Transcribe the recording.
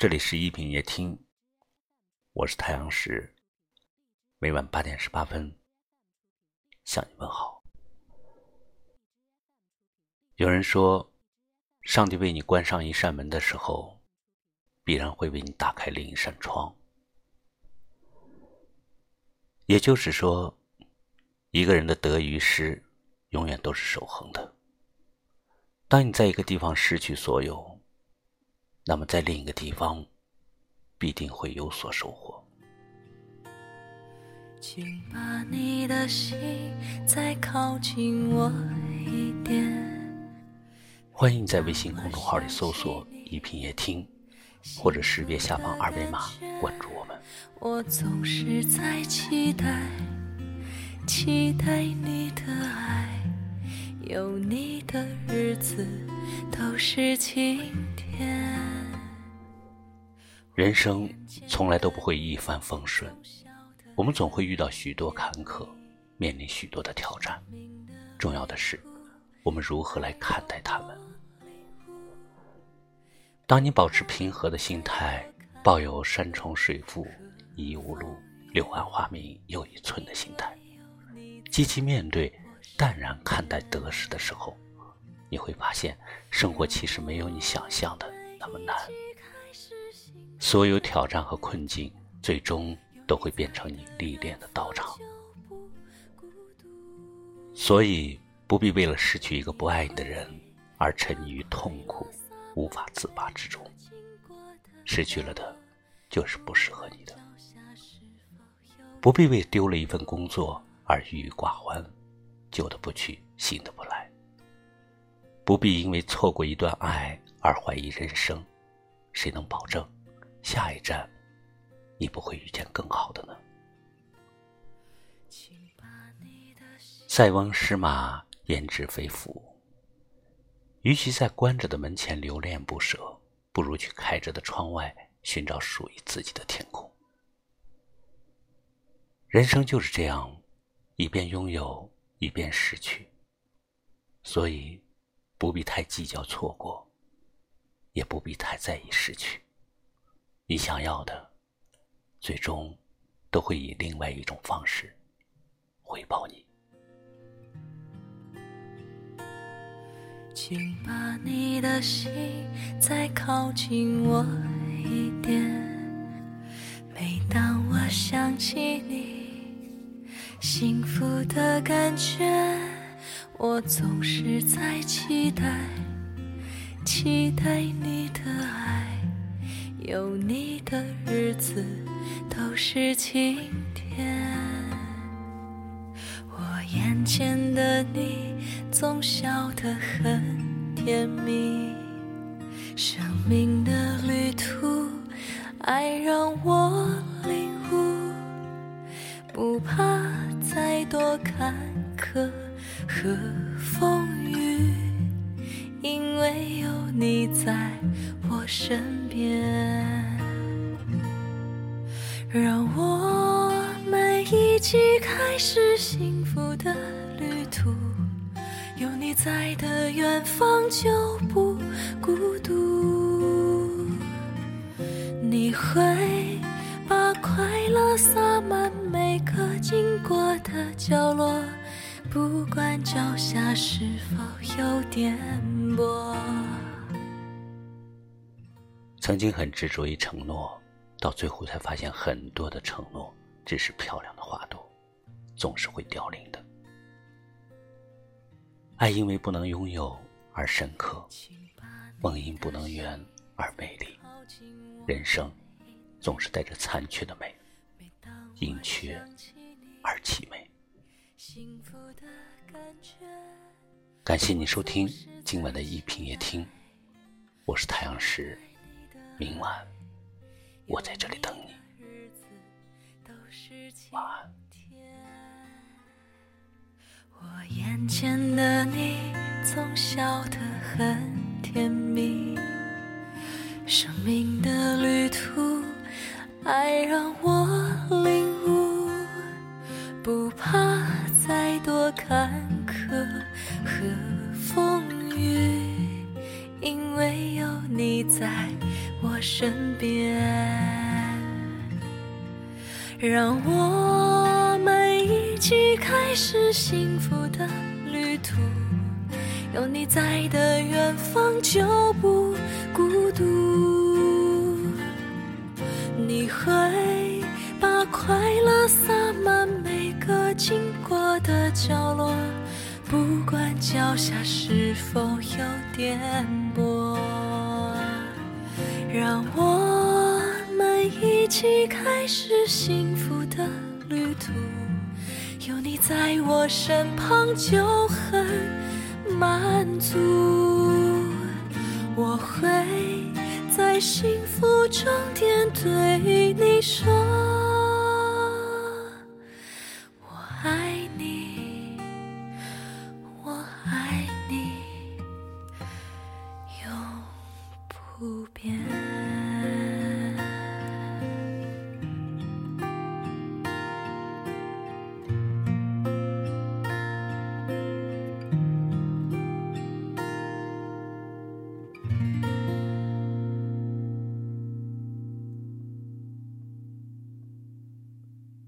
这里是一品夜听，我是太阳石，每晚八点十八分向你问好。有人说，上帝为你关上一扇门的时候，必然会为你打开另一扇窗。也就是说，一个人的得与失，永远都是守恒的。当你在一个地方失去所有，那么在另一个地方，必定会有所收获。请把你的心再靠近我一点。欢迎在微信公众号里搜索“一品夜听”，或者识别下方二维码关注我们。我总是在期待，期待你的爱，有你的日子都是晴天。人生从来都不会一帆风顺，我们总会遇到许多坎坷，面临许多的挑战。重要的是，我们如何来看待他们。当你保持平和的心态，抱有山重水复。疑无路，柳暗花明又一村的心态，积极面对、淡然看待得失的时候，你会发现，生活其实没有你想象的那么难。所有挑战和困境，最终都会变成你历练的道场。所以，不必为了失去一个不爱你的人而沉溺于痛苦，无法自拔之中。失去了的，就是不适合你的。不必为丢了一份工作而郁郁寡欢，旧的不去，新的不来。不必因为错过一段爱而怀疑人生，谁能保证下一站你不会遇见更好的呢？塞翁失马，焉知非福。与其在关着的门前留恋不舍，不如去开着的窗外寻找属于自己的天空。人生就是这样，一边拥有，一边失去。所以，不必太计较错过，也不必太在意失去。你想要的，最终都会以另外一种方式回报你。请把你的心再靠近我一点，每当我想起你。幸福的感觉，我总是在期待，期待你的爱，有你的日子都是晴天。我眼前的你总笑得很甜蜜，生命的旅途，爱让我领悟，不怕。再多坎坷和风雨，因为有你在我身边，让我们一起开始幸福的旅途。有你在的远方就不孤独，你会把快乐洒满每个经过。的角落，不管脚下是否有颠簸。曾经很执着于承诺，到最后才发现，很多的承诺只是漂亮的花朵，总是会凋零的。爱因为不能拥有而深刻，梦因不能圆而美丽。人生总是带着残缺的美，因缺。而凄美。感谢你收听今晚的一品夜听，我是太阳石，明晚我在这里等你，晚安。我眼前的你总笑得很甜蜜，生命的旅途，爱让我身边，让我们一起开始幸福的旅途。有你在的远方就不孤独，你会把快乐洒满每个经过的角落。不管脚下是否有颠簸，让我们一起开始幸福的旅途。有你在我身旁就很满足，我会在幸福终点对你说。不变。